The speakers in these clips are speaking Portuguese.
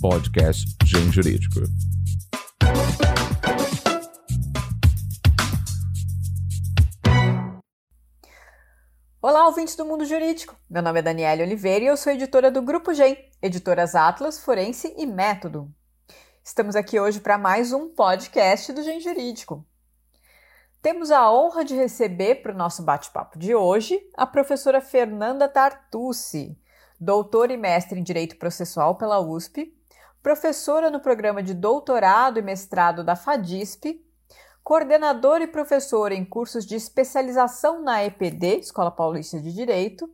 podcast Gen Jurídico. Olá, ouvintes do mundo jurídico. Meu nome é Daniela Oliveira e eu sou editora do Grupo Gen, editoras Atlas, Forense e Método. Estamos aqui hoje para mais um podcast do Gen Jurídico. Temos a honra de receber para o nosso bate-papo de hoje a professora Fernanda Tartucci, doutora e mestre em Direito Processual pela USP, professora no programa de doutorado e mestrado da FADISP, coordenadora e professora em cursos de especialização na EPD, Escola Paulista de Direito,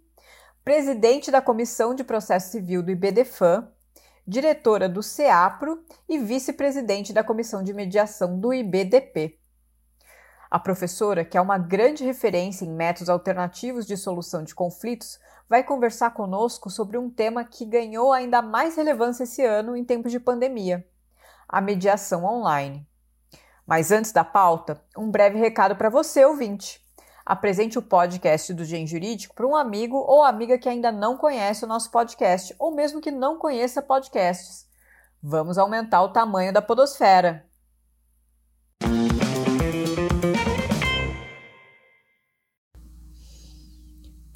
presidente da Comissão de Processo Civil do IBDFAM, diretora do CEAPRO e vice-presidente da Comissão de Mediação do IBDP. A professora, que é uma grande referência em métodos alternativos de solução de conflitos, vai conversar conosco sobre um tema que ganhou ainda mais relevância esse ano em tempos de pandemia: a mediação online. Mas antes da pauta, um breve recado para você, ouvinte. Apresente o podcast do Gen Jurídico para um amigo ou amiga que ainda não conhece o nosso podcast, ou mesmo que não conheça podcasts. Vamos aumentar o tamanho da podosfera.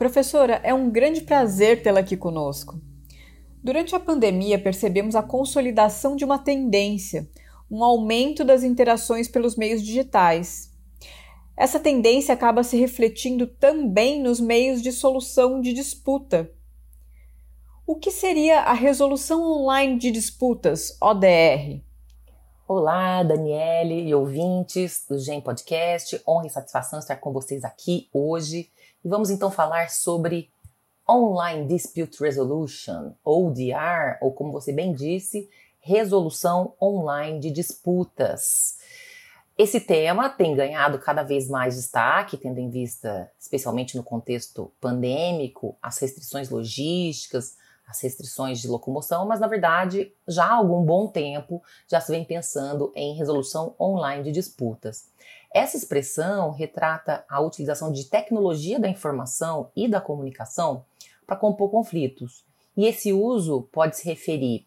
Professora, é um grande prazer tê-la aqui conosco. Durante a pandemia, percebemos a consolidação de uma tendência, um aumento das interações pelos meios digitais. Essa tendência acaba se refletindo também nos meios de solução de disputa. O que seria a resolução online de disputas, ODR? Olá, Daniele e ouvintes do Gen Podcast. Honra e satisfação estar com vocês aqui hoje e vamos então falar sobre Online Dispute Resolution, ODR, ou como você bem disse, resolução online de disputas. Esse tema tem ganhado cada vez mais destaque, tendo em vista, especialmente no contexto pandêmico, as restrições logísticas, as restrições de locomoção, mas na verdade, já há algum bom tempo já se vem pensando em resolução online de disputas. Essa expressão retrata a utilização de tecnologia da informação e da comunicação para compor conflitos. E esse uso pode se referir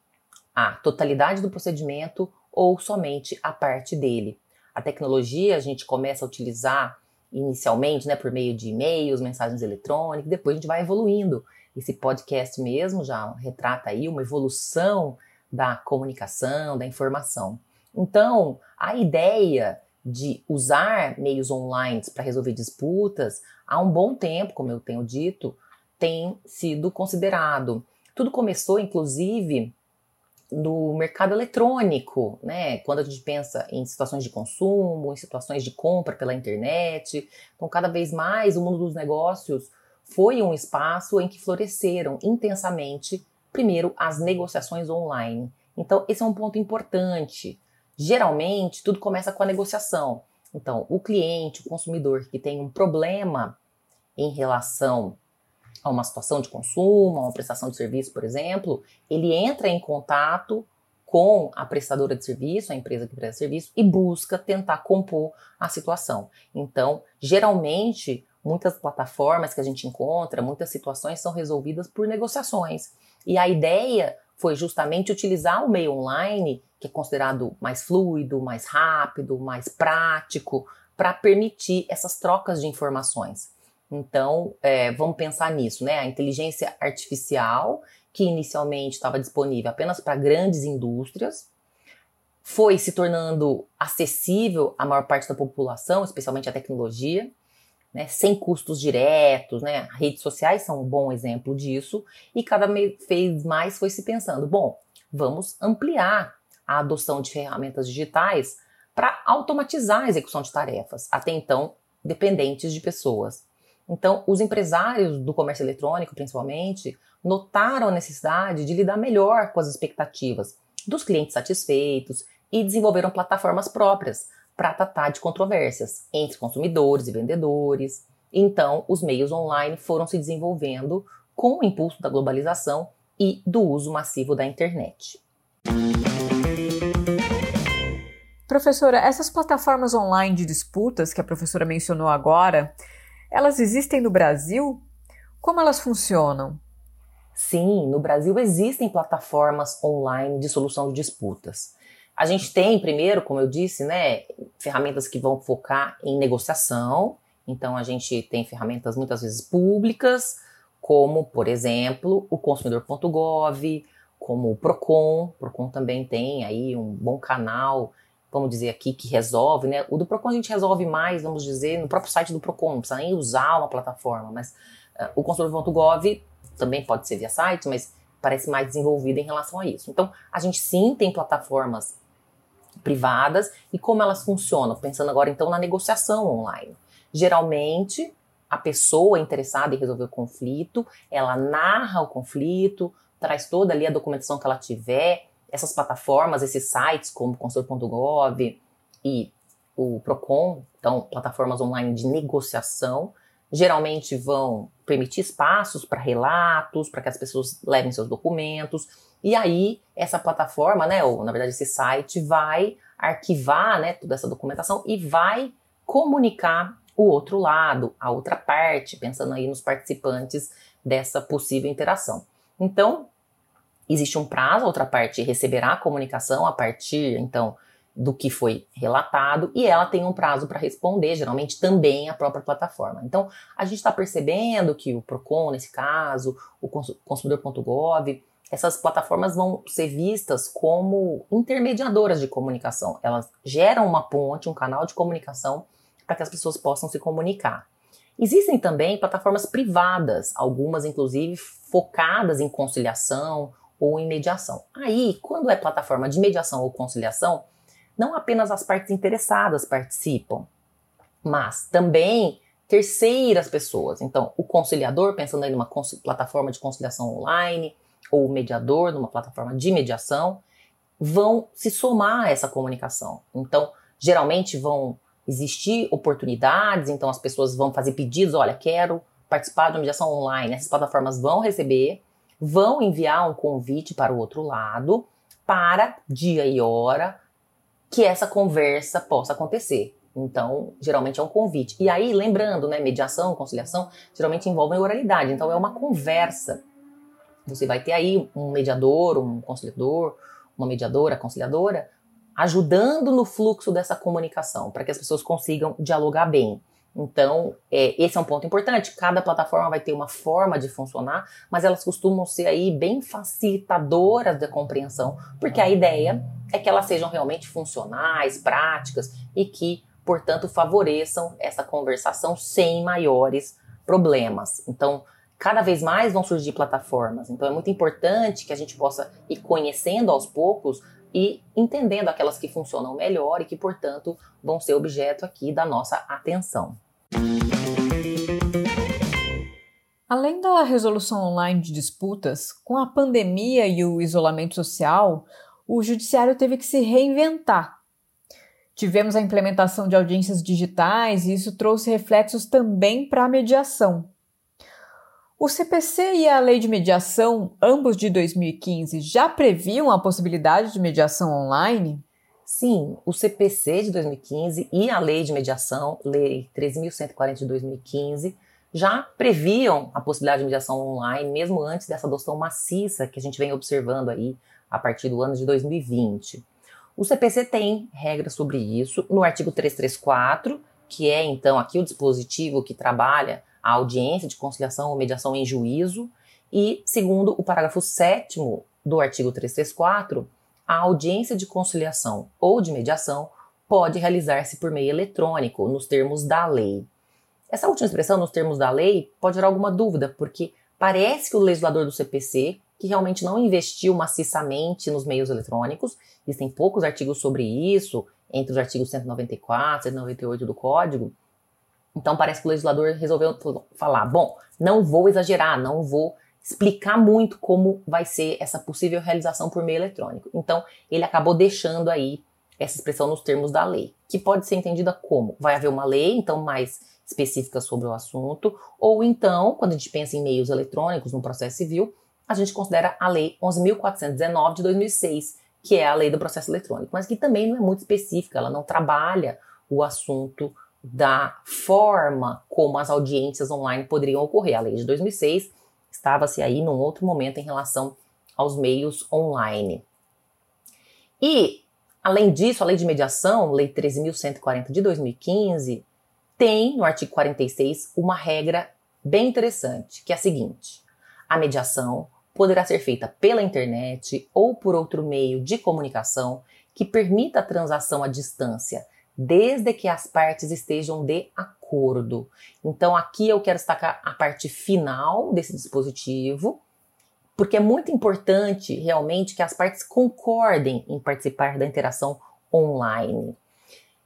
à totalidade do procedimento ou somente a parte dele. A tecnologia a gente começa a utilizar inicialmente né, por meio de e-mails, mensagens eletrônicas, depois a gente vai evoluindo. Esse podcast mesmo já retrata aí uma evolução da comunicação, da informação. Então, a ideia de usar meios online para resolver disputas, há um bom tempo, como eu tenho dito, tem sido considerado. Tudo começou, inclusive, no mercado eletrônico, né? Quando a gente pensa em situações de consumo, em situações de compra pela internet. Então, cada vez mais o mundo dos negócios foi um espaço em que floresceram intensamente, primeiro, as negociações online. Então, esse é um ponto importante. Geralmente, tudo começa com a negociação. Então, o cliente, o consumidor que tem um problema em relação a uma situação de consumo, a uma prestação de serviço, por exemplo, ele entra em contato com a prestadora de serviço, a empresa que presta serviço, e busca tentar compor a situação. Então, geralmente, muitas plataformas que a gente encontra, muitas situações são resolvidas por negociações. E a ideia foi justamente utilizar o meio online, que é considerado mais fluido, mais rápido, mais prático, para permitir essas trocas de informações. Então, é, vamos pensar nisso, né? A inteligência artificial, que inicialmente estava disponível apenas para grandes indústrias, foi se tornando acessível à maior parte da população, especialmente a tecnologia, né, sem custos diretos, né? Redes sociais são um bom exemplo disso, e cada vez mais foi se pensando, bom, vamos ampliar a adoção de ferramentas digitais para automatizar a execução de tarefas, até então dependentes de pessoas. Então, os empresários do comércio eletrônico, principalmente, notaram a necessidade de lidar melhor com as expectativas dos clientes satisfeitos e desenvolveram plataformas próprias para tratar de controvérsias entre consumidores e vendedores. Então, os meios online foram se desenvolvendo com o impulso da globalização e do uso massivo da internet. Professora, essas plataformas online de disputas que a professora mencionou agora, elas existem no Brasil? Como elas funcionam? Sim, no Brasil existem plataformas online de solução de disputas. A gente tem, primeiro, como eu disse, né, ferramentas que vão focar em negociação. Então, a gente tem ferramentas muitas vezes públicas, como, por exemplo, o consumidor.gov, como o Procon. O Procon também tem aí um bom canal, vamos dizer aqui, que resolve, né? O do Procon a gente resolve mais, vamos dizer, no próprio site do Procon, não precisa nem usar uma plataforma, mas uh, o consumidor.gov também pode ser via site, mas parece mais desenvolvido em relação a isso. Então, a gente sim tem plataformas privadas e como elas funcionam, pensando agora então na negociação online. Geralmente, a pessoa interessada em resolver o conflito, ela narra o conflito, traz toda ali a documentação que ela tiver, essas plataformas, esses sites como consultor.gov e o Procon, então plataformas online de negociação, geralmente vão permitir espaços para relatos, para que as pessoas levem seus documentos. E aí, essa plataforma, né, ou na verdade esse site, vai arquivar né, toda essa documentação e vai comunicar o outro lado, a outra parte, pensando aí nos participantes dessa possível interação. Então, existe um prazo, a outra parte receberá a comunicação a partir, então, do que foi relatado e ela tem um prazo para responder, geralmente também a própria plataforma. Então, a gente está percebendo que o Procon, nesse caso, o consumidor.gov, essas plataformas vão ser vistas como intermediadoras de comunicação. Elas geram uma ponte, um canal de comunicação para que as pessoas possam se comunicar. Existem também plataformas privadas, algumas inclusive focadas em conciliação ou em mediação. Aí, quando é plataforma de mediação ou conciliação, não apenas as partes interessadas participam, mas também terceiras pessoas. Então, o conciliador, pensando aí numa plataforma de conciliação online, ou mediador numa plataforma de mediação, vão se somar a essa comunicação. Então, geralmente vão existir oportunidades, então as pessoas vão fazer pedidos, olha, quero participar de uma mediação online. Essas plataformas vão receber, vão enviar um convite para o outro lado, para dia e hora, que essa conversa possa acontecer. Então, geralmente é um convite. E aí, lembrando, né, mediação, conciliação, geralmente envolvem oralidade. Então, é uma conversa. Você vai ter aí um mediador, um conciliador, uma mediadora, conciliadora, ajudando no fluxo dessa comunicação, para que as pessoas consigam dialogar bem. Então, é, esse é um ponto importante. Cada plataforma vai ter uma forma de funcionar, mas elas costumam ser aí bem facilitadoras da compreensão, porque a ideia é que elas sejam realmente funcionais, práticas e que, portanto, favoreçam essa conversação sem maiores problemas. Então, cada vez mais vão surgir plataformas. Então, é muito importante que a gente possa ir conhecendo aos poucos e entendendo aquelas que funcionam melhor e que, portanto, vão ser objeto aqui da nossa atenção. Além da resolução online de disputas, com a pandemia e o isolamento social, o judiciário teve que se reinventar. Tivemos a implementação de audiências digitais e isso trouxe reflexos também para a mediação. O CPC e a Lei de Mediação, ambos de 2015, já previam a possibilidade de mediação online? Sim, o CPC de 2015 e a Lei de Mediação, Lei 13.140 de 2015, já previam a possibilidade de mediação online, mesmo antes dessa adoção maciça que a gente vem observando aí a partir do ano de 2020. O CPC tem regras sobre isso no artigo 334, que é então aqui o dispositivo que trabalha a audiência de conciliação ou mediação em juízo, e segundo o parágrafo 7 do artigo 334, a audiência de conciliação ou de mediação pode realizar-se por meio eletrônico, nos termos da lei. Essa última expressão, nos termos da lei, pode gerar alguma dúvida, porque parece que o legislador do CPC que realmente não investiu maciçamente nos meios eletrônicos. Existem poucos artigos sobre isso, entre os artigos 194 e 198 do Código. Então parece que o legislador resolveu falar: bom, não vou exagerar, não vou explicar muito como vai ser essa possível realização por meio eletrônico. Então ele acabou deixando aí essa expressão nos termos da lei, que pode ser entendida como vai haver uma lei, então mais específica sobre o assunto, ou então, quando a gente pensa em meios eletrônicos no processo civil, a gente considera a Lei 11.419 de 2006, que é a lei do processo eletrônico, mas que também não é muito específica, ela não trabalha o assunto da forma como as audiências online poderiam ocorrer. A lei de 2006 Estava-se aí num outro momento em relação aos meios online. E, além disso, a lei de mediação, lei 13.140 de 2015, tem no artigo 46 uma regra bem interessante, que é a seguinte: a mediação poderá ser feita pela internet ou por outro meio de comunicação que permita a transação à distância, desde que as partes estejam de acordo. Então, aqui eu quero destacar a parte final desse dispositivo, porque é muito importante realmente que as partes concordem em participar da interação online.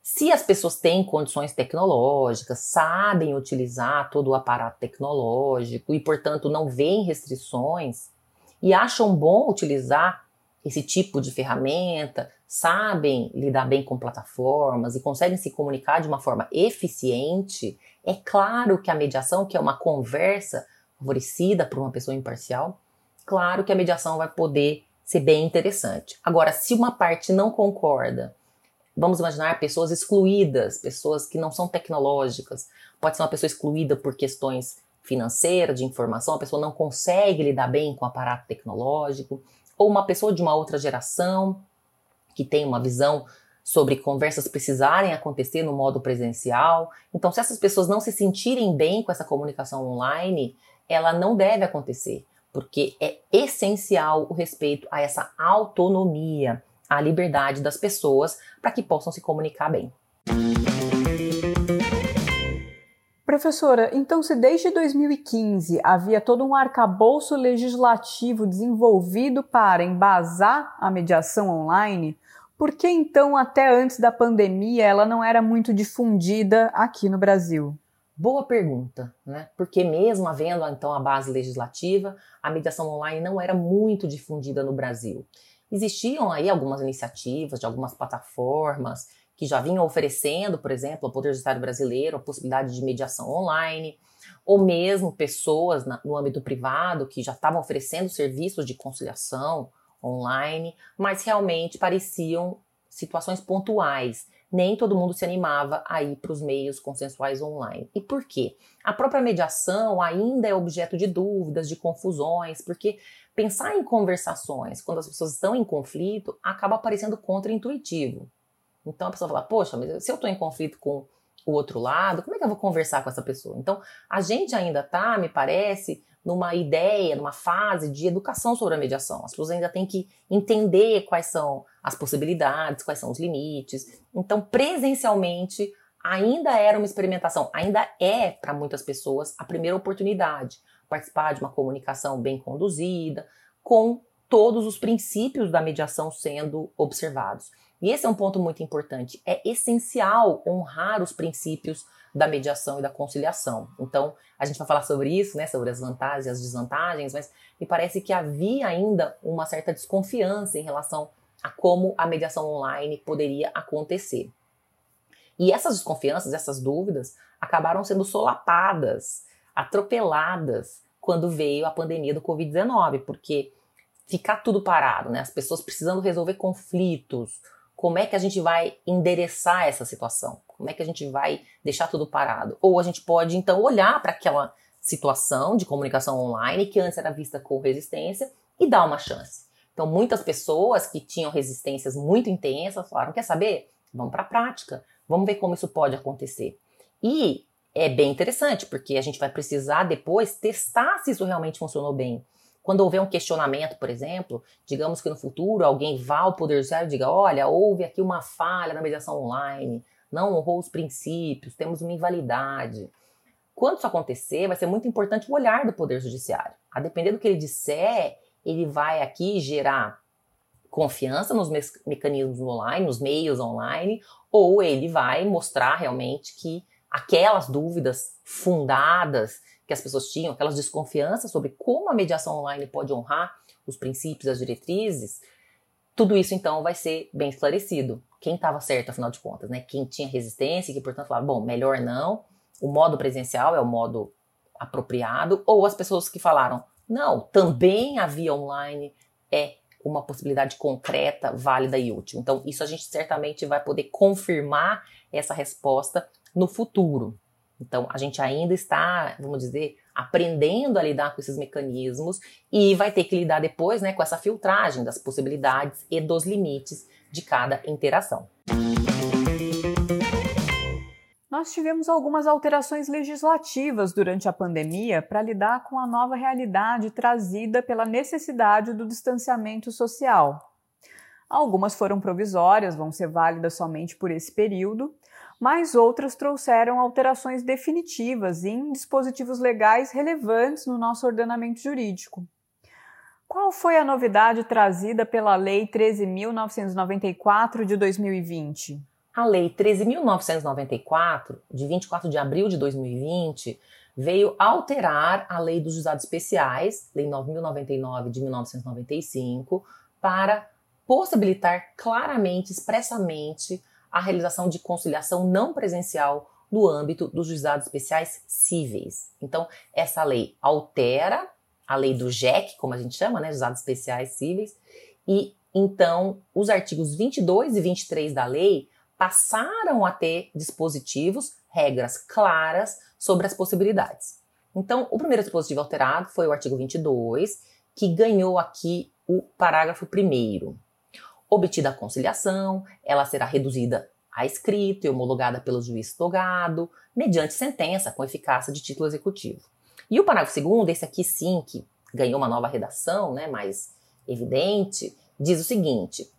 Se as pessoas têm condições tecnológicas, sabem utilizar todo o aparato tecnológico e, portanto, não veem restrições e acham bom utilizar esse tipo de ferramenta, sabem lidar bem com plataformas e conseguem se comunicar de uma forma eficiente, é claro que a mediação, que é uma conversa favorecida por uma pessoa imparcial, claro que a mediação vai poder ser bem interessante. Agora, se uma parte não concorda, vamos imaginar pessoas excluídas, pessoas que não são tecnológicas, pode ser uma pessoa excluída por questões financeiras, de informação, a pessoa não consegue lidar bem com o aparato tecnológico, ou uma pessoa de uma outra geração que tem uma visão sobre conversas precisarem acontecer no modo presencial. Então, se essas pessoas não se sentirem bem com essa comunicação online, ela não deve acontecer, porque é essencial o respeito a essa autonomia, a liberdade das pessoas para que possam se comunicar bem. Professora, então se desde 2015 havia todo um arcabouço legislativo desenvolvido para embasar a mediação online, por que então até antes da pandemia ela não era muito difundida aqui no Brasil? Boa pergunta, né? Porque mesmo havendo então a base legislativa, a mediação online não era muito difundida no Brasil. Existiam aí algumas iniciativas de algumas plataformas que já vinham oferecendo, por exemplo, ao Poder Judiciário Brasileiro a possibilidade de mediação online, ou mesmo pessoas na, no âmbito privado que já estavam oferecendo serviços de conciliação online, mas realmente pareciam situações pontuais. Nem todo mundo se animava a ir para os meios consensuais online. E por quê? A própria mediação ainda é objeto de dúvidas, de confusões, porque pensar em conversações quando as pessoas estão em conflito acaba parecendo contraintuitivo. Então a pessoa fala, poxa, mas se eu estou em conflito com o outro lado, como é que eu vou conversar com essa pessoa? Então a gente ainda está, me parece, numa ideia, numa fase de educação sobre a mediação. As pessoas ainda têm que entender quais são as possibilidades, quais são os limites. Então, presencialmente, ainda era uma experimentação, ainda é para muitas pessoas a primeira oportunidade participar de uma comunicação bem conduzida, com todos os princípios da mediação sendo observados. E esse é um ponto muito importante. É essencial honrar os princípios da mediação e da conciliação. Então, a gente vai falar sobre isso, né, sobre as vantagens e as desvantagens, mas me parece que havia ainda uma certa desconfiança em relação a como a mediação online poderia acontecer. E essas desconfianças, essas dúvidas, acabaram sendo solapadas, atropeladas quando veio a pandemia do Covid-19, porque ficar tudo parado, né? As pessoas precisando resolver conflitos, como é que a gente vai endereçar essa situação? Como é que a gente vai deixar tudo parado? Ou a gente pode então olhar para aquela situação de comunicação online que antes era vista com resistência e dar uma chance. Então, muitas pessoas que tinham resistências muito intensas falaram: quer saber? Vamos para a prática, vamos ver como isso pode acontecer. E é bem interessante, porque a gente vai precisar depois testar se isso realmente funcionou bem. Quando houver um questionamento, por exemplo, digamos que no futuro alguém vá ao Poder Judiciário e diga: olha, houve aqui uma falha na mediação online, não honrou os princípios, temos uma invalidade. Quando isso acontecer, vai ser muito importante o olhar do Poder Judiciário. A depender do que ele disser, ele vai aqui gerar confiança nos me mecanismos online, nos meios online, ou ele vai mostrar realmente que aquelas dúvidas fundadas que as pessoas tinham, aquelas desconfianças sobre como a mediação online pode honrar os princípios, as diretrizes, tudo isso então vai ser bem esclarecido. Quem estava certo, afinal de contas, né? Quem tinha resistência, que portanto falava, bom, melhor não, o modo presencial é o modo apropriado, ou as pessoas que falaram, não, também a via online é uma possibilidade concreta, válida e útil. Então, isso a gente certamente vai poder confirmar essa resposta no futuro. Então, a gente ainda está, vamos dizer, aprendendo a lidar com esses mecanismos e vai ter que lidar depois né, com essa filtragem das possibilidades e dos limites de cada interação. Nós tivemos algumas alterações legislativas durante a pandemia para lidar com a nova realidade trazida pela necessidade do distanciamento social. Algumas foram provisórias, vão ser válidas somente por esse período, mas outras trouxeram alterações definitivas em dispositivos legais relevantes no nosso ordenamento jurídico. Qual foi a novidade trazida pela Lei 13.994 de 2020? A Lei 13.994, de 24 de abril de 2020, veio alterar a Lei dos Juizados Especiais, Lei 9.099 de 1995, para possibilitar claramente, expressamente, a realização de conciliação não presencial no âmbito dos juizados especiais cíveis. Então, essa lei altera a lei do JEC, como a gente chama, né, juizados especiais cíveis, e então os artigos 22 e 23 da lei passaram a ter dispositivos, regras claras sobre as possibilidades. Então, o primeiro dispositivo alterado foi o artigo 22, que ganhou aqui o parágrafo primeiro. Obtida a conciliação, ela será reduzida a escrito e homologada pelo juiz togado, mediante sentença com eficácia de título executivo. E o parágrafo segundo, esse aqui sim, que ganhou uma nova redação, né, mais evidente, diz o seguinte: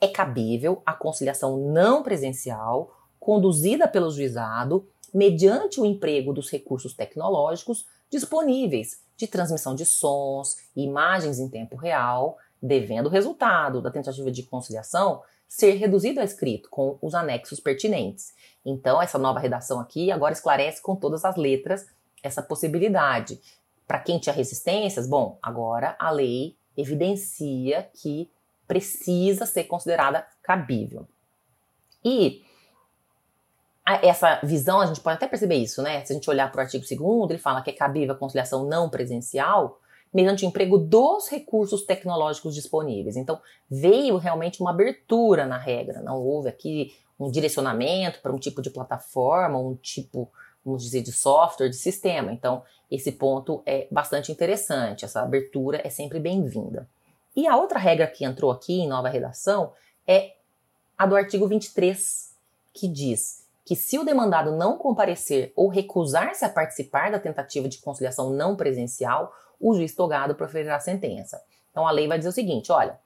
é cabível a conciliação não presencial conduzida pelo juizado mediante o emprego dos recursos tecnológicos disponíveis de transmissão de sons e imagens em tempo real, devendo o resultado da tentativa de conciliação ser reduzido a escrito com os anexos pertinentes. Então, essa nova redação aqui agora esclarece com todas as letras essa possibilidade. Para quem tinha resistências, bom, agora a lei evidencia que precisa ser considerada cabível. E essa visão, a gente pode até perceber isso, né? Se a gente olhar para o artigo 2 ele fala que é cabível a conciliação não presencial mediante o emprego dos recursos tecnológicos disponíveis. Então, veio realmente uma abertura na regra, não houve aqui um direcionamento para um tipo de plataforma, um tipo, vamos dizer, de software, de sistema. Então, esse ponto é bastante interessante, essa abertura é sempre bem-vinda. E a outra regra que entrou aqui em nova redação é a do artigo 23, que diz que se o demandado não comparecer ou recusar-se a participar da tentativa de conciliação não presencial, o juiz togado proferirá a sentença. Então a lei vai dizer o seguinte: olha,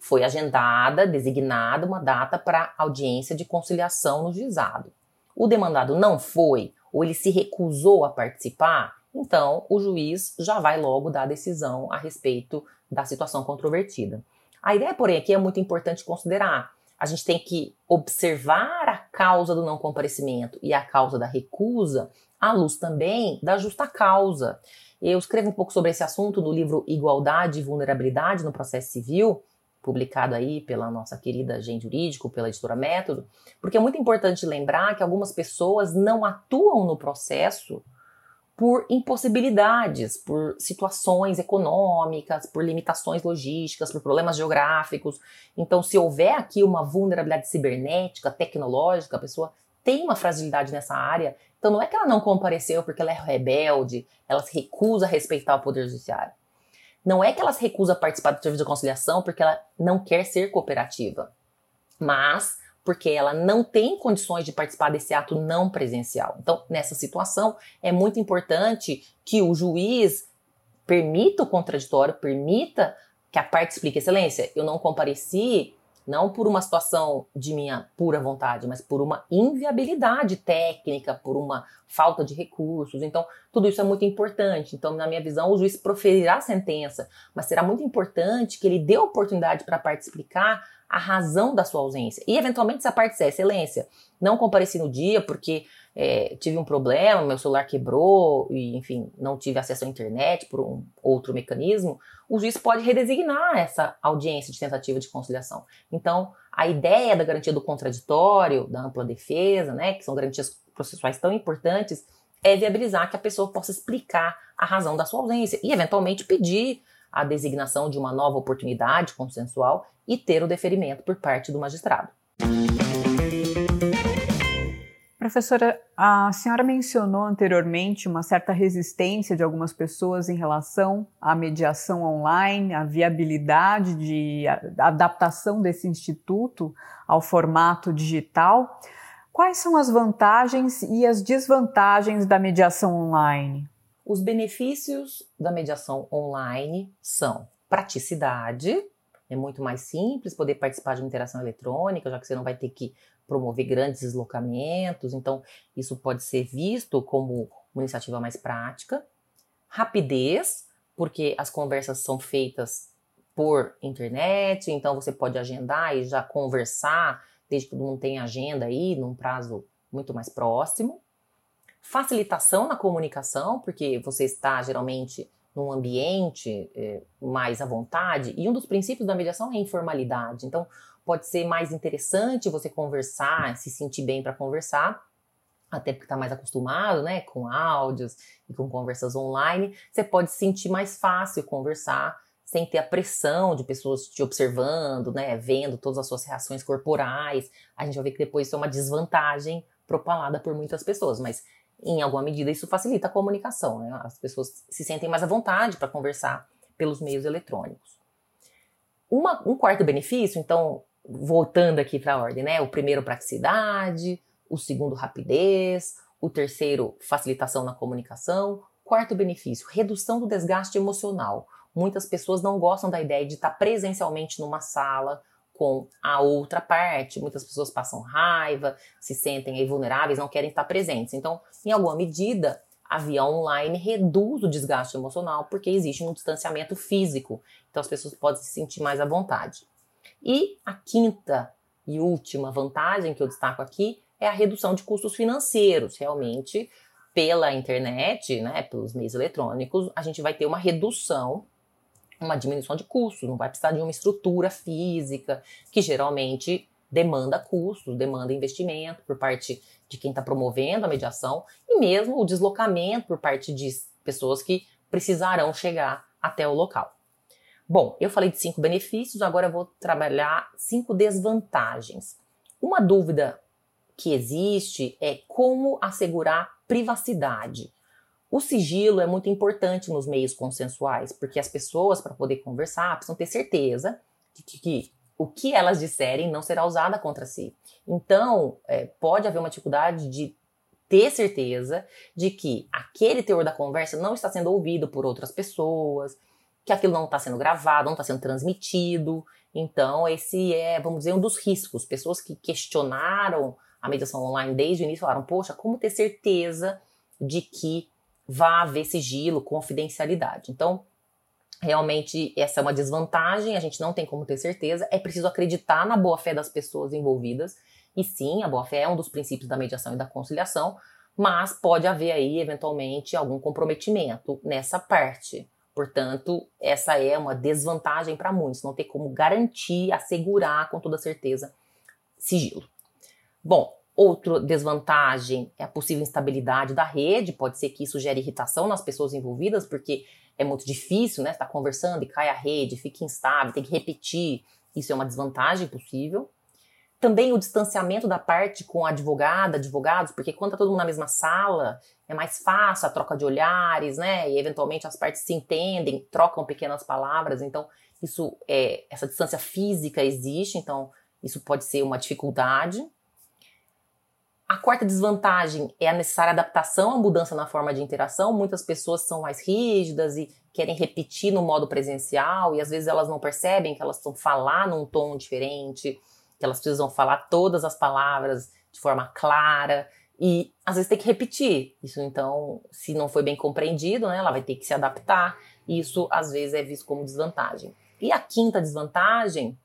foi agendada, designada uma data para audiência de conciliação no juizado. O demandado não foi ou ele se recusou a participar, então o juiz já vai logo dar a decisão a respeito da situação controvertida. A ideia, porém, aqui é muito importante considerar. A gente tem que observar a causa do não comparecimento e a causa da recusa à luz também da justa causa. Eu escrevo um pouco sobre esse assunto no livro Igualdade e Vulnerabilidade no Processo Civil, publicado aí pela nossa querida Gente Jurídico, pela editora Método, porque é muito importante lembrar que algumas pessoas não atuam no processo por impossibilidades, por situações econômicas, por limitações logísticas, por problemas geográficos. Então, se houver aqui uma vulnerabilidade cibernética, tecnológica, a pessoa tem uma fragilidade nessa área, então não é que ela não compareceu porque ela é rebelde, ela se recusa a respeitar o poder judiciário. Não é que ela se recusa a participar do serviço de conciliação porque ela não quer ser cooperativa, mas porque ela não tem condições de participar desse ato não presencial. Então, nessa situação, é muito importante que o juiz permita o contraditório, permita que a parte explique, excelência, eu não compareci não por uma situação de minha pura vontade, mas por uma inviabilidade técnica, por uma falta de recursos. Então, tudo isso é muito importante. Então, na minha visão, o juiz proferirá a sentença, mas será muito importante que ele dê oportunidade para a parte explicar a razão da sua ausência. E, eventualmente, se a parte disser, excelência, não compareci no dia porque é, tive um problema, meu celular quebrou, e, enfim, não tive acesso à internet por um outro mecanismo, o juiz pode redesignar essa audiência de tentativa de conciliação. Então, a ideia da garantia do contraditório, da ampla defesa, né, que são garantias processuais tão importantes, é viabilizar que a pessoa possa explicar a razão da sua ausência e, eventualmente, pedir a designação de uma nova oportunidade consensual e ter o deferimento por parte do magistrado. Professora, a senhora mencionou anteriormente uma certa resistência de algumas pessoas em relação à mediação online, a viabilidade de adaptação desse instituto ao formato digital. Quais são as vantagens e as desvantagens da mediação online? Os benefícios da mediação online são praticidade, é muito mais simples poder participar de uma interação eletrônica, já que você não vai ter que promover grandes deslocamentos, então isso pode ser visto como uma iniciativa mais prática. Rapidez, porque as conversas são feitas por internet, então você pode agendar e já conversar, desde que todo mundo tenha agenda aí, num prazo muito mais próximo. Facilitação na comunicação, porque você está geralmente num ambiente é, mais à vontade, e um dos princípios da mediação é a informalidade. Então, pode ser mais interessante você conversar, se sentir bem para conversar, até porque está mais acostumado, né, com áudios e com conversas online, você pode se sentir mais fácil conversar sem ter a pressão de pessoas te observando, né, vendo todas as suas reações corporais. A gente vai ver que depois isso é uma desvantagem propalada por muitas pessoas, mas em alguma medida isso facilita a comunicação, né? As pessoas se sentem mais à vontade para conversar pelos meios eletrônicos. Uma, um quarto benefício, então, voltando aqui para a ordem, né? O primeiro, praticidade, o segundo, rapidez, o terceiro, facilitação na comunicação. Quarto benefício, redução do desgaste emocional. Muitas pessoas não gostam da ideia de estar presencialmente numa sala com a outra parte. Muitas pessoas passam raiva, se sentem vulneráveis, não querem estar presentes. Então, em alguma medida, a via online reduz o desgaste emocional porque existe um distanciamento físico. Então, as pessoas podem se sentir mais à vontade. E a quinta e última vantagem que eu destaco aqui é a redução de custos financeiros. Realmente, pela internet, né, pelos meios eletrônicos, a gente vai ter uma redução, uma diminuição de custos, não vai precisar de uma estrutura física, que geralmente demanda custos, demanda investimento por parte de quem está promovendo a mediação e mesmo o deslocamento por parte de pessoas que precisarão chegar até o local. Bom, eu falei de cinco benefícios, agora eu vou trabalhar cinco desvantagens. Uma dúvida que existe é como assegurar privacidade. O sigilo é muito importante nos meios consensuais, porque as pessoas, para poder conversar, precisam ter certeza de que, que o que elas disserem não será usado contra si. Então, é, pode haver uma dificuldade de ter certeza de que aquele teor da conversa não está sendo ouvido por outras pessoas, que aquilo não está sendo gravado, não está sendo transmitido. Então, esse é, vamos dizer, um dos riscos. Pessoas que questionaram a mediação online desde o início falaram: poxa, como ter certeza de que vai haver sigilo, confidencialidade? Então, realmente, essa é uma desvantagem, a gente não tem como ter certeza. É preciso acreditar na boa-fé das pessoas envolvidas. E sim, a boa-fé é um dos princípios da mediação e da conciliação, mas pode haver aí, eventualmente, algum comprometimento nessa parte. Portanto, essa é uma desvantagem para muitos, não ter como garantir, assegurar com toda certeza sigilo. Bom, outra desvantagem é a possível instabilidade da rede, pode ser que isso gere irritação nas pessoas envolvidas, porque é muito difícil, né? Estar tá conversando e cai a rede, fica instável, tem que repetir. Isso é uma desvantagem possível. Também o distanciamento da parte com a advogada, advogados, porque quando tá todo mundo na mesma sala, é mais fácil a troca de olhares, né? E eventualmente as partes se entendem, trocam pequenas palavras, então isso é essa distância física existe, então isso pode ser uma dificuldade. A quarta desvantagem é a necessária adaptação à mudança na forma de interação. Muitas pessoas são mais rígidas e querem repetir no modo presencial e às vezes elas não percebem que elas estão falar num tom diferente que elas precisam falar todas as palavras de forma clara e às vezes tem que repetir. Isso então, se não foi bem compreendido, né, ela vai ter que se adaptar. E isso às vezes é visto como desvantagem. E a quinta desvantagem,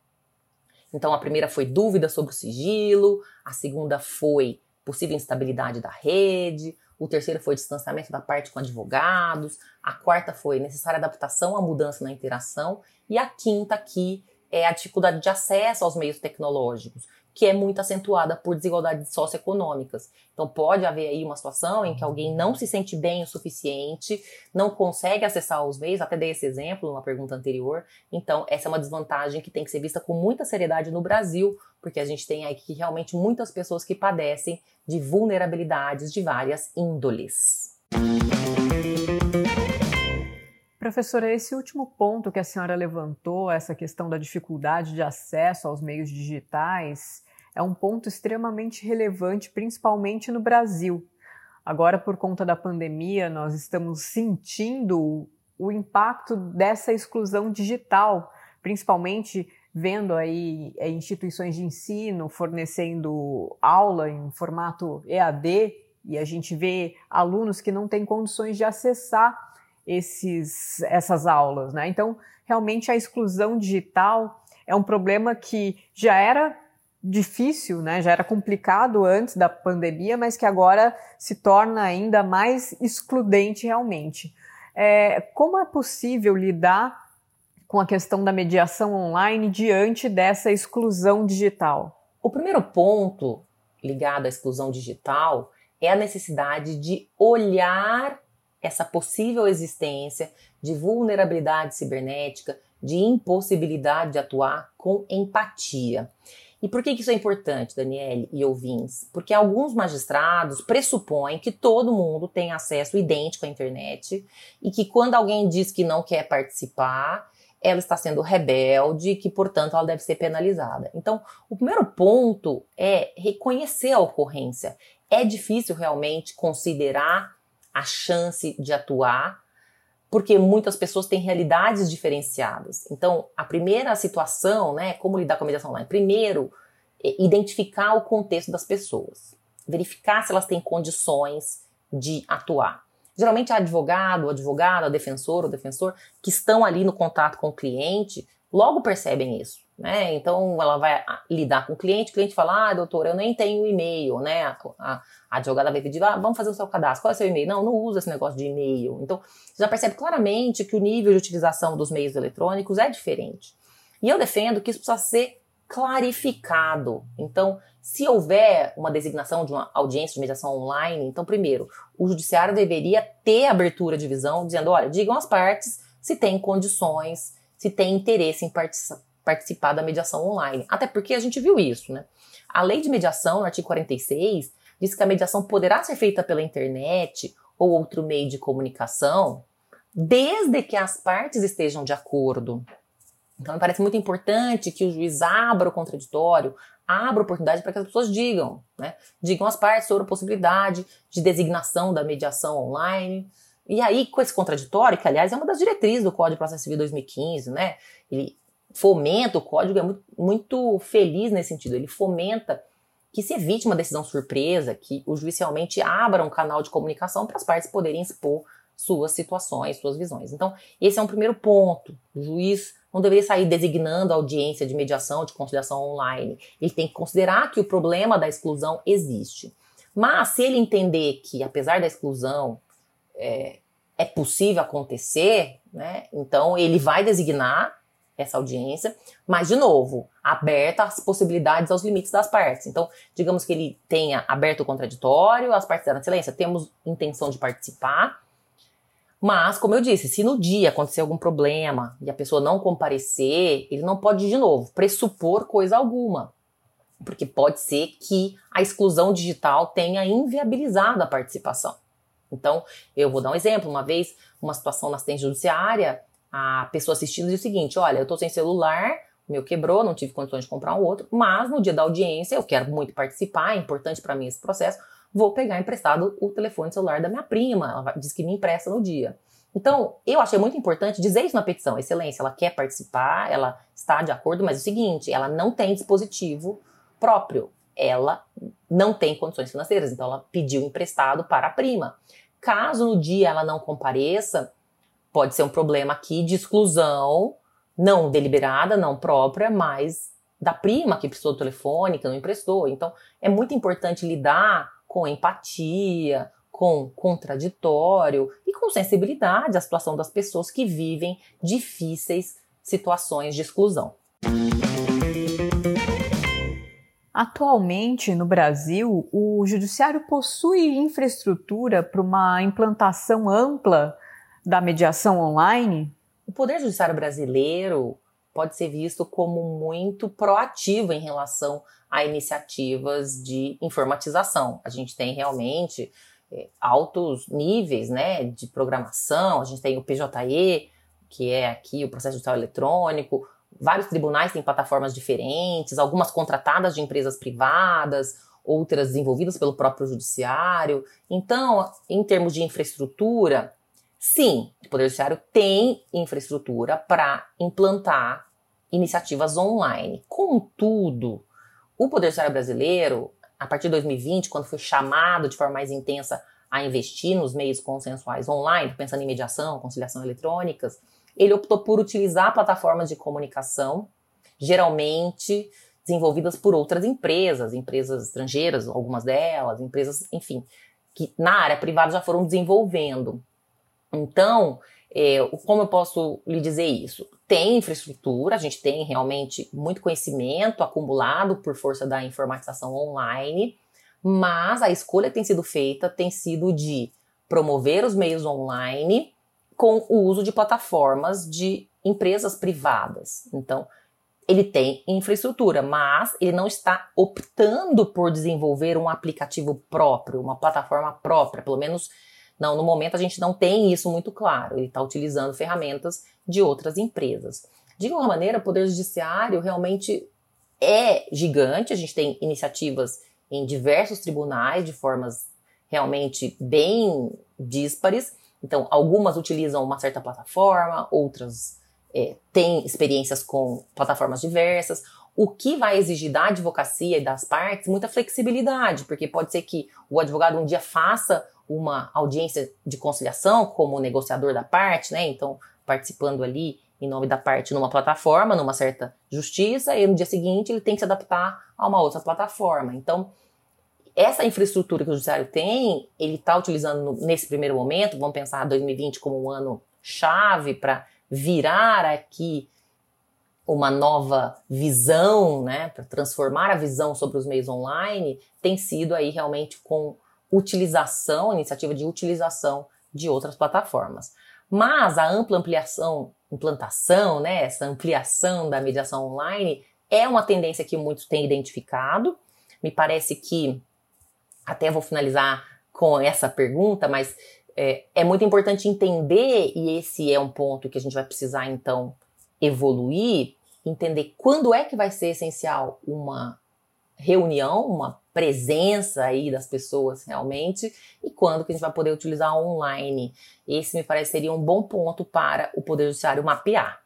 então a primeira foi dúvida sobre o sigilo, a segunda foi possível instabilidade da rede, o terceiro foi distanciamento da parte com advogados, a quarta foi necessária adaptação à mudança na interação e a quinta aqui é a dificuldade de acesso aos meios tecnológicos, que é muito acentuada por desigualdades socioeconômicas. Então pode haver aí uma situação em que alguém não se sente bem o suficiente, não consegue acessar os meios, até dei esse exemplo numa pergunta anterior. Então essa é uma desvantagem que tem que ser vista com muita seriedade no Brasil, porque a gente tem aqui realmente muitas pessoas que padecem de vulnerabilidades de várias índoles. Professora, esse último ponto que a senhora levantou, essa questão da dificuldade de acesso aos meios digitais, é um ponto extremamente relevante, principalmente no Brasil. Agora, por conta da pandemia, nós estamos sentindo o impacto dessa exclusão digital, principalmente vendo aí é, instituições de ensino fornecendo aula em formato EAD e a gente vê alunos que não têm condições de acessar esses, essas aulas, né? Então, realmente a exclusão digital é um problema que já era difícil, né? Já era complicado antes da pandemia, mas que agora se torna ainda mais excludente realmente. É, como é possível lidar com a questão da mediação online diante dessa exclusão digital? O primeiro ponto ligado à exclusão digital é a necessidade de olhar essa possível existência de vulnerabilidade cibernética, de impossibilidade de atuar com empatia. E por que isso é importante, Daniele e ouvintes? Porque alguns magistrados pressupõem que todo mundo tem acesso idêntico à internet e que quando alguém diz que não quer participar, ela está sendo rebelde e que, portanto, ela deve ser penalizada. Então, o primeiro ponto é reconhecer a ocorrência. É difícil realmente considerar a chance de atuar, porque muitas pessoas têm realidades diferenciadas. Então, a primeira situação, né, como lidar com a mediação online? Primeiro, é identificar o contexto das pessoas, verificar se elas têm condições de atuar. Geralmente, advogado, o advogado, a defensora, o defensor, que estão ali no contato com o cliente, logo percebem isso. Né? Então ela vai lidar com o cliente, o cliente fala, ah, doutor, eu nem tenho e-mail, né? A, a, a advogada vai pedir, ah, vamos fazer o seu cadastro, qual é o seu e-mail? Não, não usa esse negócio de e-mail. Então, você já percebe claramente que o nível de utilização dos meios eletrônicos é diferente. E eu defendo que isso precisa ser clarificado. Então, se houver uma designação de uma audiência de mediação online, então, primeiro, o judiciário deveria ter abertura de visão, dizendo, olha, digam as partes se tem condições, se tem interesse em participar participar da mediação online. Até porque a gente viu isso, né? A lei de mediação, no artigo 46, diz que a mediação poderá ser feita pela internet ou outro meio de comunicação, desde que as partes estejam de acordo. Então, me parece muito importante que o juiz abra o contraditório, abra oportunidade para que as pessoas digam, né? Digam as partes sobre a possibilidade de designação da mediação online. E aí, com esse contraditório, que aliás é uma das diretrizes do Código de Processo Civil 2015, né? Ele fomenta, o código é muito, muito feliz nesse sentido, ele fomenta que se evite uma decisão surpresa, que o juiz realmente abra um canal de comunicação para as partes poderem expor suas situações, suas visões. Então, esse é um primeiro ponto. O juiz não deveria sair designando a audiência de mediação, de conciliação online. Ele tem que considerar que o problema da exclusão existe. Mas se ele entender que, apesar da exclusão, é, é possível acontecer, né, então ele vai designar essa audiência, mas, de novo, aberta às possibilidades, aos limites das partes. Então, digamos que ele tenha aberto o contraditório, as partes deram silêncio, temos intenção de participar, mas, como eu disse, se no dia acontecer algum problema e a pessoa não comparecer, ele não pode, de novo, pressupor coisa alguma. Porque pode ser que a exclusão digital tenha inviabilizado a participação. Então, eu vou dar um exemplo. Uma vez, uma situação na assistência judiciária, a pessoa assistindo diz o seguinte: olha, eu tô sem celular, o meu quebrou, não tive condições de comprar um outro, mas no dia da audiência eu quero muito participar, é importante para mim esse processo, vou pegar emprestado o telefone celular da minha prima, ela diz que me empresta no dia. Então, eu achei muito importante dizer isso na petição. Excelência, ela quer participar, ela está de acordo, mas é o seguinte, ela não tem dispositivo próprio. Ela não tem condições financeiras, então ela pediu emprestado para a prima. Caso no dia ela não compareça, Pode ser um problema aqui de exclusão, não deliberada, não própria, mas da prima que precisou do telefone, que não emprestou. Então, é muito importante lidar com empatia, com contraditório e com sensibilidade à situação das pessoas que vivem difíceis situações de exclusão. Atualmente, no Brasil, o Judiciário possui infraestrutura para uma implantação ampla da mediação online? O Poder Judiciário brasileiro pode ser visto como muito proativo em relação a iniciativas de informatização. A gente tem realmente é, altos níveis né, de programação, a gente tem o PJE, que é aqui o processo judicial eletrônico, vários tribunais têm plataformas diferentes, algumas contratadas de empresas privadas, outras desenvolvidas pelo próprio judiciário. Então, em termos de infraestrutura, sim, o Poder Judiciário tem infraestrutura para implantar iniciativas online. Contudo, o Poder Judiciário brasileiro, a partir de 2020, quando foi chamado de forma mais intensa a investir nos meios consensuais online, pensando em mediação, conciliação eletrônicas, ele optou por utilizar plataformas de comunicação, geralmente desenvolvidas por outras empresas, empresas estrangeiras, algumas delas, empresas, enfim, que na área privada já foram desenvolvendo. Então, é, como eu posso lhe dizer isso? Tem infraestrutura, a gente tem realmente muito conhecimento acumulado por força da informatização online, mas a escolha que tem sido feita tem sido de promover os meios online com o uso de plataformas de empresas privadas. Então, ele tem infraestrutura, mas ele não está optando por desenvolver um aplicativo próprio, uma plataforma própria, pelo menos não, no momento a gente não tem isso muito claro. Ele está utilizando ferramentas de outras empresas. De qualquer maneira, o Poder Judiciário realmente é gigante. A gente tem iniciativas em diversos tribunais de formas realmente bem díspares. Então, algumas utilizam uma certa plataforma, outras é, têm experiências com plataformas diversas. O que vai exigir da advocacia e das partes muita flexibilidade, porque pode ser que o advogado um dia faça uma audiência de conciliação como negociador da parte, né? Então, participando ali em nome da parte numa plataforma, numa certa justiça, e no dia seguinte ele tem que se adaptar a uma outra plataforma. Então, essa infraestrutura que o judiciário tem, ele está utilizando nesse primeiro momento, vamos pensar 2020 como um ano chave para virar aqui uma nova visão, né, para transformar a visão sobre os meios online, tem sido aí realmente com utilização, iniciativa de utilização de outras plataformas. Mas a ampla ampliação, implantação, né, essa ampliação da mediação online é uma tendência que muitos têm identificado. Me parece que, até vou finalizar com essa pergunta, mas é, é muito importante entender, e esse é um ponto que a gente vai precisar então evoluir, entender quando é que vai ser essencial uma reunião, uma presença aí das pessoas realmente e quando que a gente vai poder utilizar online. Esse me parece seria um bom ponto para o Poder Judiciário mapear.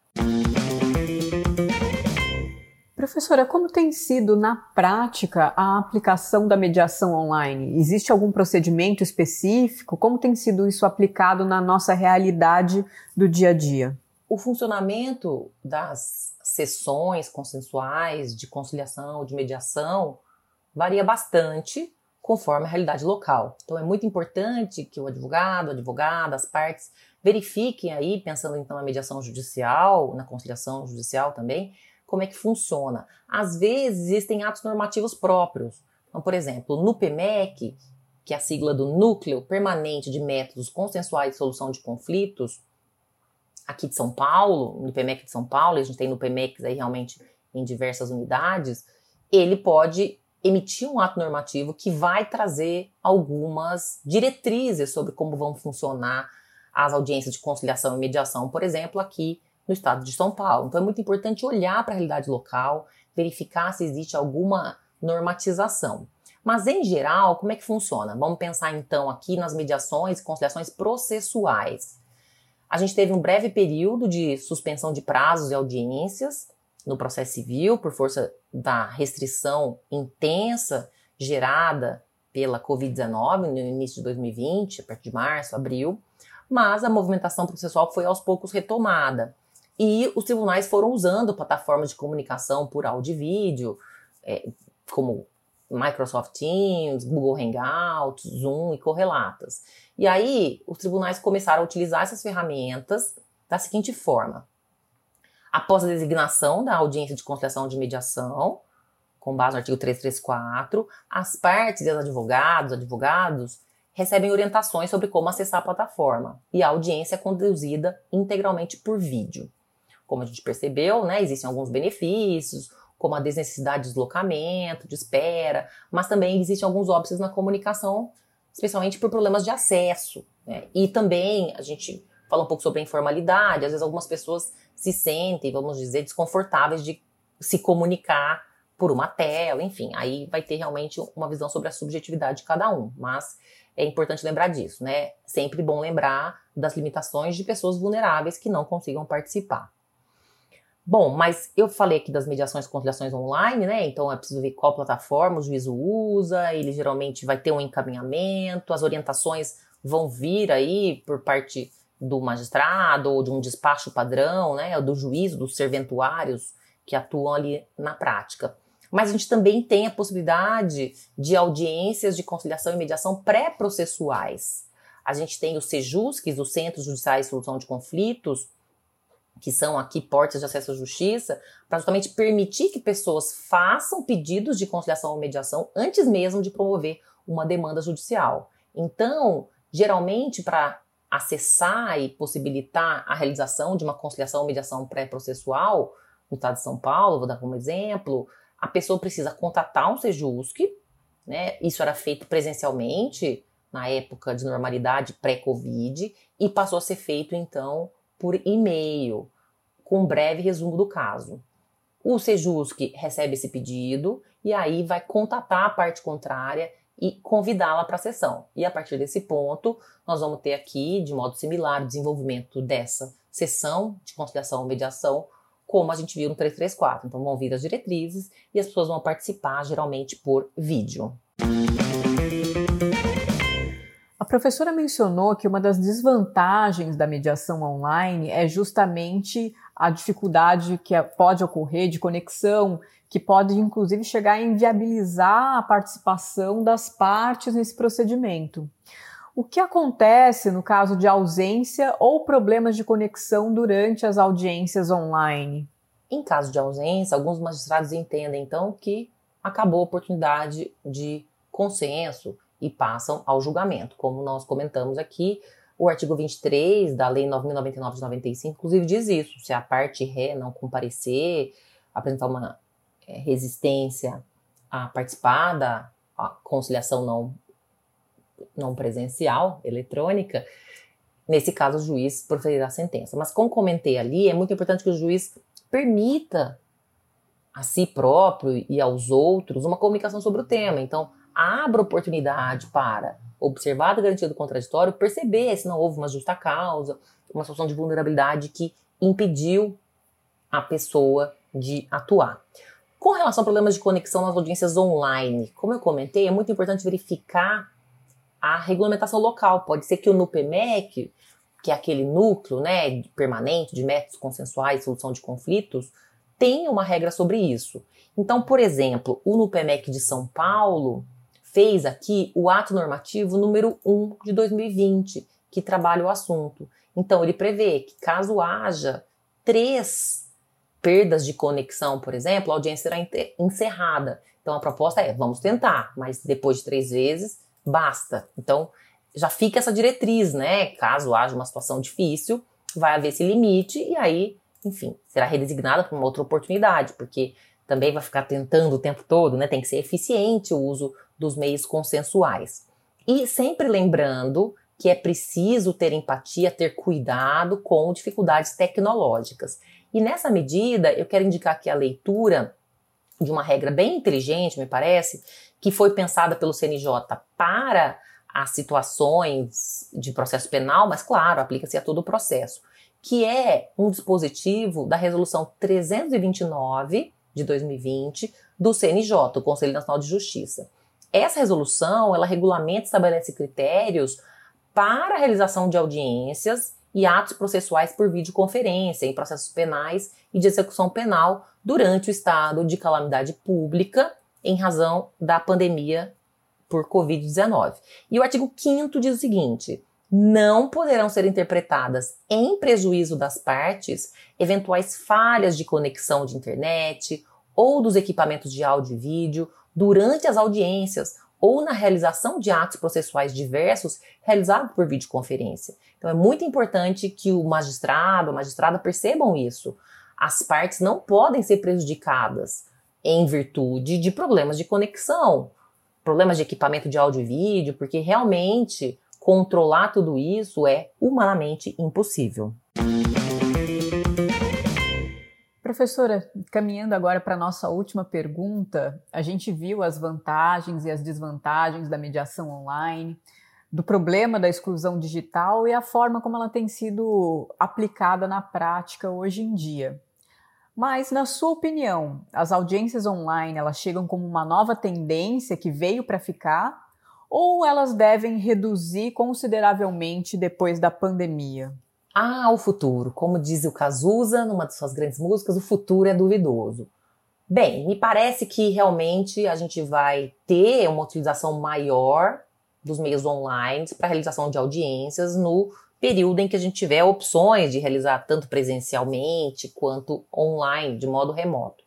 Professora, como tem sido na prática a aplicação da mediação online? Existe algum procedimento específico? Como tem sido isso aplicado na nossa realidade do dia a dia? O funcionamento das sessões consensuais de conciliação, de mediação, varia bastante conforme a realidade local. Então é muito importante que o advogado, a advogada, as partes verifiquem aí, pensando então na mediação judicial, na conciliação judicial também, como é que funciona. Às vezes existem atos normativos próprios. Então, por exemplo, no PMEC, que é a sigla do Núcleo Permanente de Métodos Consensuais de Solução de Conflitos, aqui de São Paulo, no PMEC de São Paulo, a gente tem no PMEC aí realmente em diversas unidades, ele pode emitir um ato normativo que vai trazer algumas diretrizes sobre como vão funcionar as audiências de conciliação e mediação, por exemplo, aqui no estado de São Paulo. Então é muito importante olhar para a realidade local, verificar se existe alguma normatização. Mas em geral, como é que funciona? Vamos pensar então aqui nas mediações e conciliações processuais. A gente teve um breve período de suspensão de prazos e audiências, no processo civil por força da restrição intensa gerada pela Covid-19 no início de 2020, a partir de março, abril, mas a movimentação processual foi aos poucos retomada. E os tribunais foram usando plataformas de comunicação por áudio e vídeo, é, como Microsoft Teams, Google Hangouts, Zoom e correlatas. E aí, os tribunais começaram a utilizar essas ferramentas da seguinte forma: após a designação da audiência de conciliação de mediação, com base no artigo 334, as partes e os advogados, advogados, recebem orientações sobre como acessar a plataforma e a audiência é conduzida integralmente por vídeo. Como a gente percebeu, né, existem alguns benefícios, como a desnecessidade de deslocamento, de espera, mas também existem alguns óbices na comunicação, especialmente por problemas de acesso. Né? E também a gente fala um pouco sobre a informalidade, às vezes algumas pessoas se sentem, vamos dizer, desconfortáveis de se comunicar por uma tela, enfim, aí vai ter realmente uma visão sobre a subjetividade de cada um, mas é importante lembrar disso, né? Sempre bom lembrar das limitações de pessoas vulneráveis que não consigam participar. Bom, mas eu falei aqui das mediações e conciliações online, né? Então é preciso ver qual plataforma o juízo usa, ele geralmente vai ter um encaminhamento, as orientações vão vir aí por parte do magistrado ou de um despacho padrão, né? Do juízo, dos serventuários que atuam ali na prática. Mas a gente também tem a possibilidade de audiências de conciliação e mediação pré-processuais. A gente tem os SEJUSCs, os Centros Judiciais de Solução de Conflitos, que são aqui portas de acesso à justiça, para justamente permitir que pessoas façam pedidos de conciliação ou mediação antes mesmo de promover uma demanda judicial. Então, geralmente, para acessar e possibilitar a realização de uma conciliação ou mediação pré-processual, no estado de São Paulo, vou dar como exemplo, a pessoa precisa contatar um Sejusc, né? Isso era feito presencialmente na época de normalidade pré-Covid e passou a ser feito então por e-mail, com um breve resumo do caso. O Sejusc recebe esse pedido e aí vai contatar a parte contrária e convidá-la para a sessão. E a partir desse ponto, nós vamos ter aqui, de modo similar, o desenvolvimento dessa sessão de conciliação ou mediação como a gente viu no 334. Então vão vir as diretrizes e as pessoas vão participar geralmente por vídeo. A professora mencionou que uma das desvantagens da mediação online é justamente a dificuldade que pode ocorrer de conexão, que pode inclusive chegar a inviabilizar a participação das partes nesse procedimento. O que acontece no caso de ausência ou problemas de conexão durante as audiências online? Em caso de ausência, alguns magistrados entendem então que acabou a oportunidade de consenso e passam ao julgamento. Como nós comentamos aqui, o artigo 23 da Lei 9.099 de 95, inclusive, diz isso. Se a parte ré não comparecer, apresentar uma é, resistência a participar da conciliação não não presencial, eletrônica, nesse caso o juiz proferirá a sentença. Mas como comentei ali, é muito importante que o juiz permita a si próprio e aos outros uma comunicação sobre o tema. Então, abra oportunidade para observar a garantia do contraditório, perceber se não houve uma justa causa, uma situação de vulnerabilidade que impediu a pessoa de atuar. Com relação a problemas de conexão nas audiências online, como eu comentei, é muito importante verificar a regulamentação local. Pode ser que o NUPEMEC, que é aquele núcleo né, permanente de métodos consensuais de solução de conflitos, tenha uma regra sobre isso. Então, por exemplo, o NUPEMEC de São Paulo fez aqui o ato normativo número 1 de 2020, que trabalha o assunto. Então, ele prevê que caso haja três perdas de conexão, por exemplo, a audiência será encerrada. Então, a proposta é: vamos tentar, mas depois de três vezes, basta. Então, já fica essa diretriz, né? Caso haja uma situação difícil, vai haver esse limite e aí, enfim, será redesignada para uma outra oportunidade, porque também vai ficar tentando o tempo todo, né? Tem que ser eficiente o uso dos meios consensuais. E sempre lembrando que é preciso ter empatia, ter cuidado com dificuldades tecnológicas. E nessa medida, eu quero indicar aqui a leitura de uma regra bem inteligente, me parece, que foi pensada pelo CNJ para as situações de processo penal, mas claro, aplica-se a todo o processo, que é um dispositivo da resolução 329 de 2020 do CNJ, o Conselho Nacional de Justiça. Essa resolução, ela regulamenta e estabelece critérios para a realização de audiências e atos processuais por videoconferência em processos penais e de execução penal durante o estado de calamidade pública em razão da pandemia por Covid-19. E o artigo 5 diz o seguinte: não poderão ser interpretadas em prejuízo das partes eventuais falhas de conexão de internet ou dos equipamentos de áudio e vídeo durante as audiências ou na realização de atos processuais diversos realizados por videoconferência. Então é muito importante que o magistrado, a magistrada percebam isso. As partes não podem ser prejudicadas em virtude de problemas de conexão, problemas de equipamento de áudio e vídeo, porque realmente controlar tudo isso é humanamente impossível. Professora, caminhando agora para a nossa última pergunta, a gente viu as vantagens e as desvantagens da mediação online, do problema da exclusão digital e a forma como ela tem sido aplicada na prática hoje em dia. Mas, na sua opinião, as audiências online elas chegam como uma nova tendência que veio para ficar ou elas devem reduzir consideravelmente depois da pandemia? Ah, o futuro. Como diz o Cazuza numa de suas grandes músicas, o futuro é duvidoso. Bem, me parece que realmente a gente vai ter uma utilização maior dos meios online para realização de audiências no período em que a gente tiver opções de realizar tanto presencialmente quanto online, de modo remoto.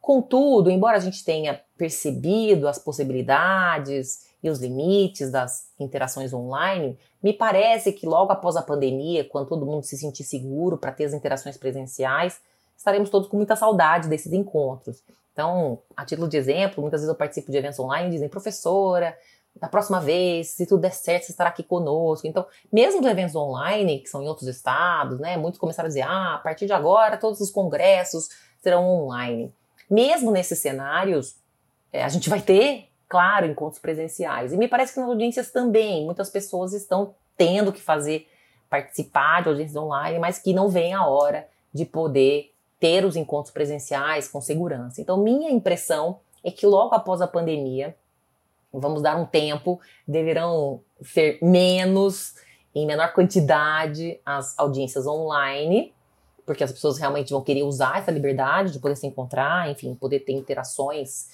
Contudo, embora a gente tenha percebido as possibilidades e os limites das interações online, me parece que logo após a pandemia, quando todo mundo se sentir seguro para ter as interações presenciais, estaremos todos com muita saudade desses encontros. Então, a título de exemplo, muitas vezes eu participo de eventos online e dizem, professora, da próxima vez, se tudo der certo, você estará aqui conosco. Então, mesmo dos eventos online, que são em outros estados, né, muitos começaram a dizer, ah, a partir de agora todos os congressos serão online. Mesmo nesses cenários, é, a gente vai ter, claro, encontros presenciais. E me parece que nas audiências também, muitas pessoas estão tendo que fazer, participar de audiências online, mas que não vem a hora de poder ter os encontros presenciais com segurança. Então, minha impressão é que logo após a pandemia, vamos dar um tempo, deverão ser menos, em menor quantidade, as audiências online, porque as pessoas realmente vão querer usar essa liberdade de poder se encontrar, enfim, poder ter interações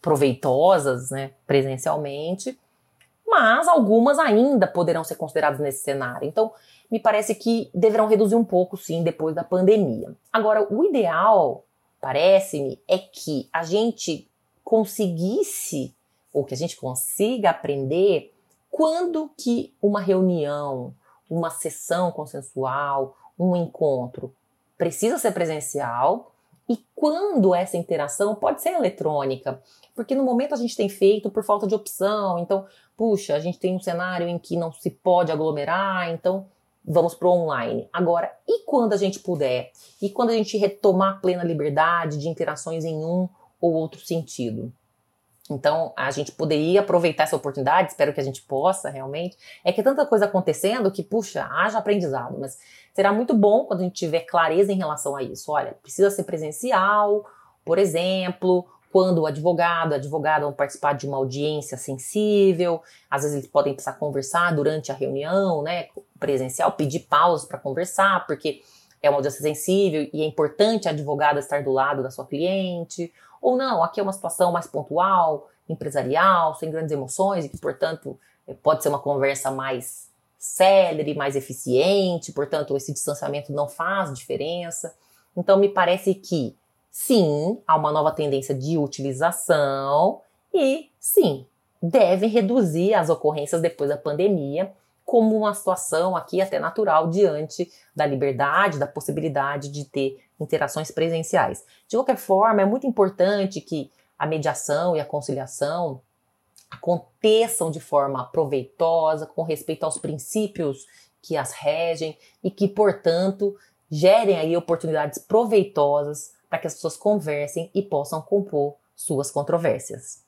proveitosas, né, presencialmente. Mas algumas ainda poderão ser consideradas nesse cenário. Então, me parece que deverão reduzir um pouco, sim, depois da pandemia. Agora, o ideal, parece-me, é que a gente conseguisse ou que a gente consiga aprender quando que uma reunião, uma sessão consensual, um encontro precisa ser presencial e quando essa interação pode ser eletrônica, porque no momento a gente tem feito por falta de opção, então, puxa, a gente tem um cenário em que não se pode aglomerar, então vamos para o online. Agora, e quando a gente puder? E quando a gente retomar plena liberdade de interações em um ou outro sentido? Então, a gente poderia aproveitar essa oportunidade, espero que a gente possa realmente. É que tanta coisa acontecendo que, puxa, haja aprendizado, mas será muito bom quando a gente tiver clareza em relação a isso. Olha, precisa ser presencial, por exemplo, quando o advogado, a advogada vão participar de uma audiência sensível, às vezes eles podem precisar conversar durante a reunião, né, presencial, pedir pausa para conversar, porque é uma audiência sensível e é importante a advogada estar do lado da sua cliente, ou não, aqui é uma situação mais pontual, empresarial, sem grandes emoções e que, portanto, eh, pode ser uma conversa mais célere, mais eficiente, portanto, esse distanciamento não faz diferença. Então, me parece que sim, há uma nova tendência de utilização e sim, deve reduzir as ocorrências depois da pandemia, como uma situação aqui até natural diante da liberdade, da possibilidade de ter interações presenciais. De qualquer forma, é muito importante que a mediação e a conciliação aconteçam de forma proveitosa, com respeito aos princípios que as regem e que, portanto, gerem aí oportunidades proveitosas para que as pessoas conversem e possam compor suas controvérsias.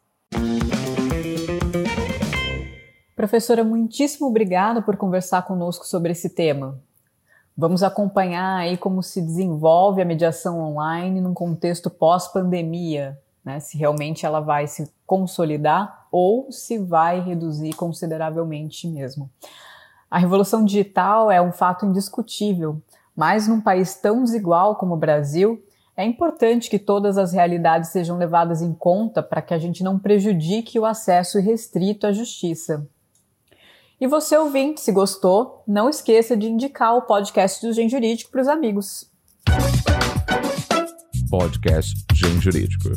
Professora, muitíssimo obrigada por conversar conosco sobre esse tema. Vamos acompanhar aí como se desenvolve a mediação online num contexto pós-pandemia, né? Se realmente ela vai se consolidar ou se vai reduzir consideravelmente mesmo. A revolução digital é um fato indiscutível, mas num país tão desigual como o Brasil, é importante que todas as realidades sejam levadas em conta para que a gente não prejudique o acesso irrestrito à justiça. E você ouvinte, se gostou, não esqueça de indicar o podcast do Gen Jurídico para os amigos. podcast Gen Jurídico.